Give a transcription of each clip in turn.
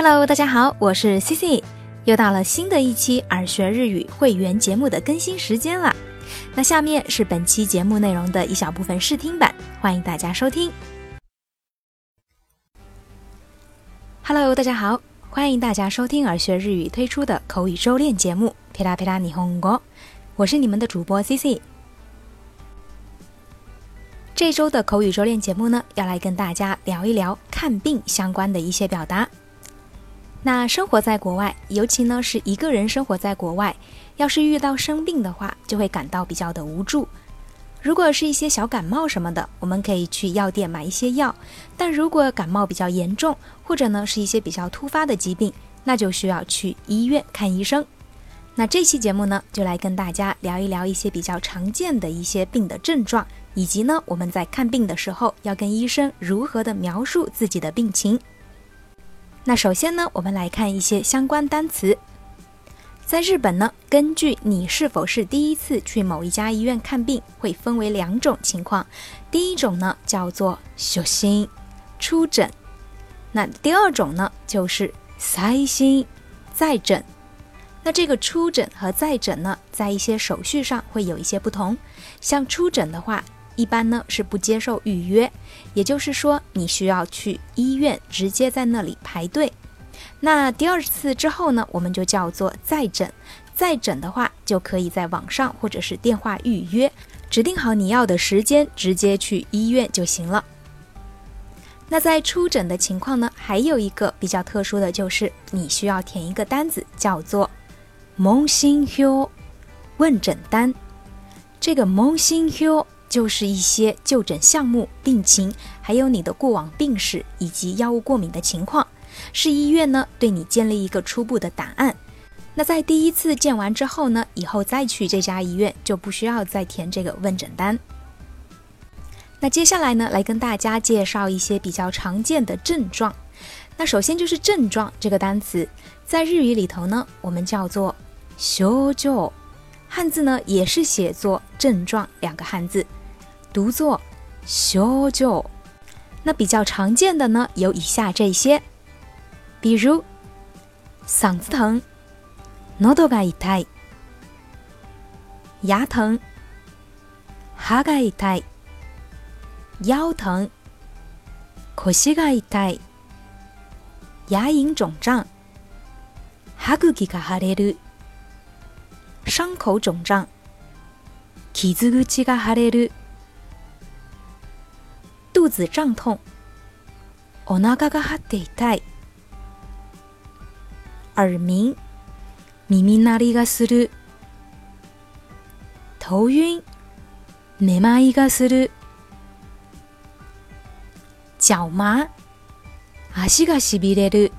Hello，大家好，我是 C C，又到了新的一期耳学日语会员节目的更新时间了。那下面是本期节目内容的一小部分试听版，欢迎大家收听。Hello，大家好，欢迎大家收听耳学日语推出的口语周练节目《皮拉皮拉霓虹国》，我是你们的主播 C C。这周的口语周练节目呢，要来跟大家聊一聊看病相关的一些表达。那生活在国外，尤其呢是一个人生活在国外，要是遇到生病的话，就会感到比较的无助。如果是一些小感冒什么的，我们可以去药店买一些药；但如果感冒比较严重，或者呢是一些比较突发的疾病，那就需要去医院看医生。那这期节目呢，就来跟大家聊一聊一些比较常见的一些病的症状，以及呢我们在看病的时候要跟医生如何的描述自己的病情。那首先呢，我们来看一些相关单词。在日本呢，根据你是否是第一次去某一家医院看病，会分为两种情况。第一种呢叫做小心出诊，那第二种呢就是塞心再诊。那这个出诊和再诊呢，在一些手续上会有一些不同。像出诊的话，一般呢是不接受预约，也就是说你需要去医院直接在那里排队。那第二次之后呢，我们就叫做再诊。再诊的话，就可以在网上或者是电话预约，指定好你要的时间，直接去医院就行了。那在出诊的情况呢，还有一个比较特殊的就是你需要填一个单子，叫做。蒙心休问诊单，这个蒙心休就是一些就诊项目、病情，还有你的过往病史以及药物过敏的情况，是医院呢对你建立一个初步的答案。那在第一次见完之后呢，以后再去这家医院就不需要再填这个问诊单。那接下来呢，来跟大家介绍一些比较常见的症状。那首先就是症状这个单词，在日语里头呢，我们叫做。修就，汉字呢也是写作症状两个汉字，读作修就。那比较常见的呢有以下这些，比如嗓子疼，喉が痛い；牙疼，歯が痛い；腰疼，腰が痛い；牙龈肿胀，歯茎が腫れる。伤口肿胀，傷口が腫れる。 肚子胀痛，お腹が張って痛い。耳鸣，耳鳴りがする。頭晕，めまいがする。脚麻，足がしびれる。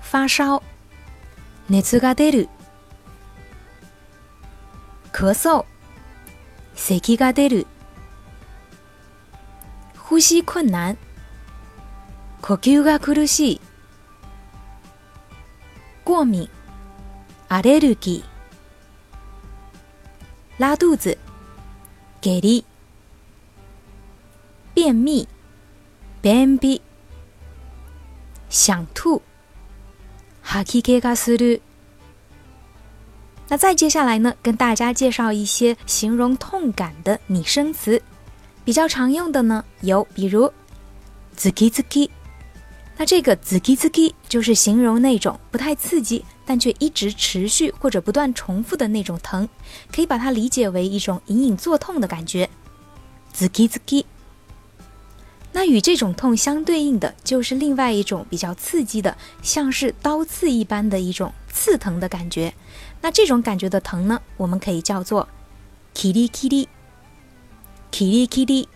发烧。熱が出る咳嗽咳が出る 呼吸困難呼吸が苦しい过敏アレルギー拉肚子下痢便秘便秘想吐哈基给嘎斯鲁。那再接下来呢，跟大家介绍一些形容痛感的拟声词， 比较常用的呢有，比如 “zuki zuki”。那这个 “zuki zuki” 就是形容那种不太刺激，但却一直持续或者不断重复的那种疼，可以把它理解为一种隐隐作痛的感觉。zuki zuki。那与这种痛相对应的就是另外一种比较刺激的，像是刀刺一般的一种刺疼的感觉。那这种感觉的疼呢，我们可以叫做 kiri kiri kiri kiri。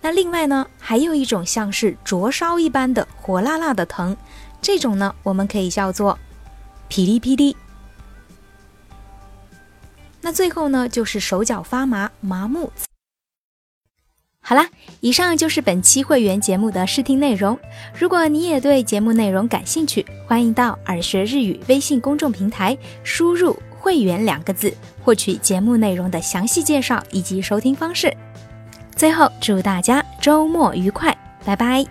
那另外呢，还有一种像是灼烧一般的火辣辣的疼，这种呢，我们可以叫做噼里噼里。那最后呢，就是手脚发麻、麻木。好啦，以上就是本期会员节目的试听内容。如果你也对节目内容感兴趣，欢迎到耳学日语微信公众平台输入“会员”两个字，获取节目内容的详细介绍以及收听方式。最后，祝大家周末愉快，拜拜。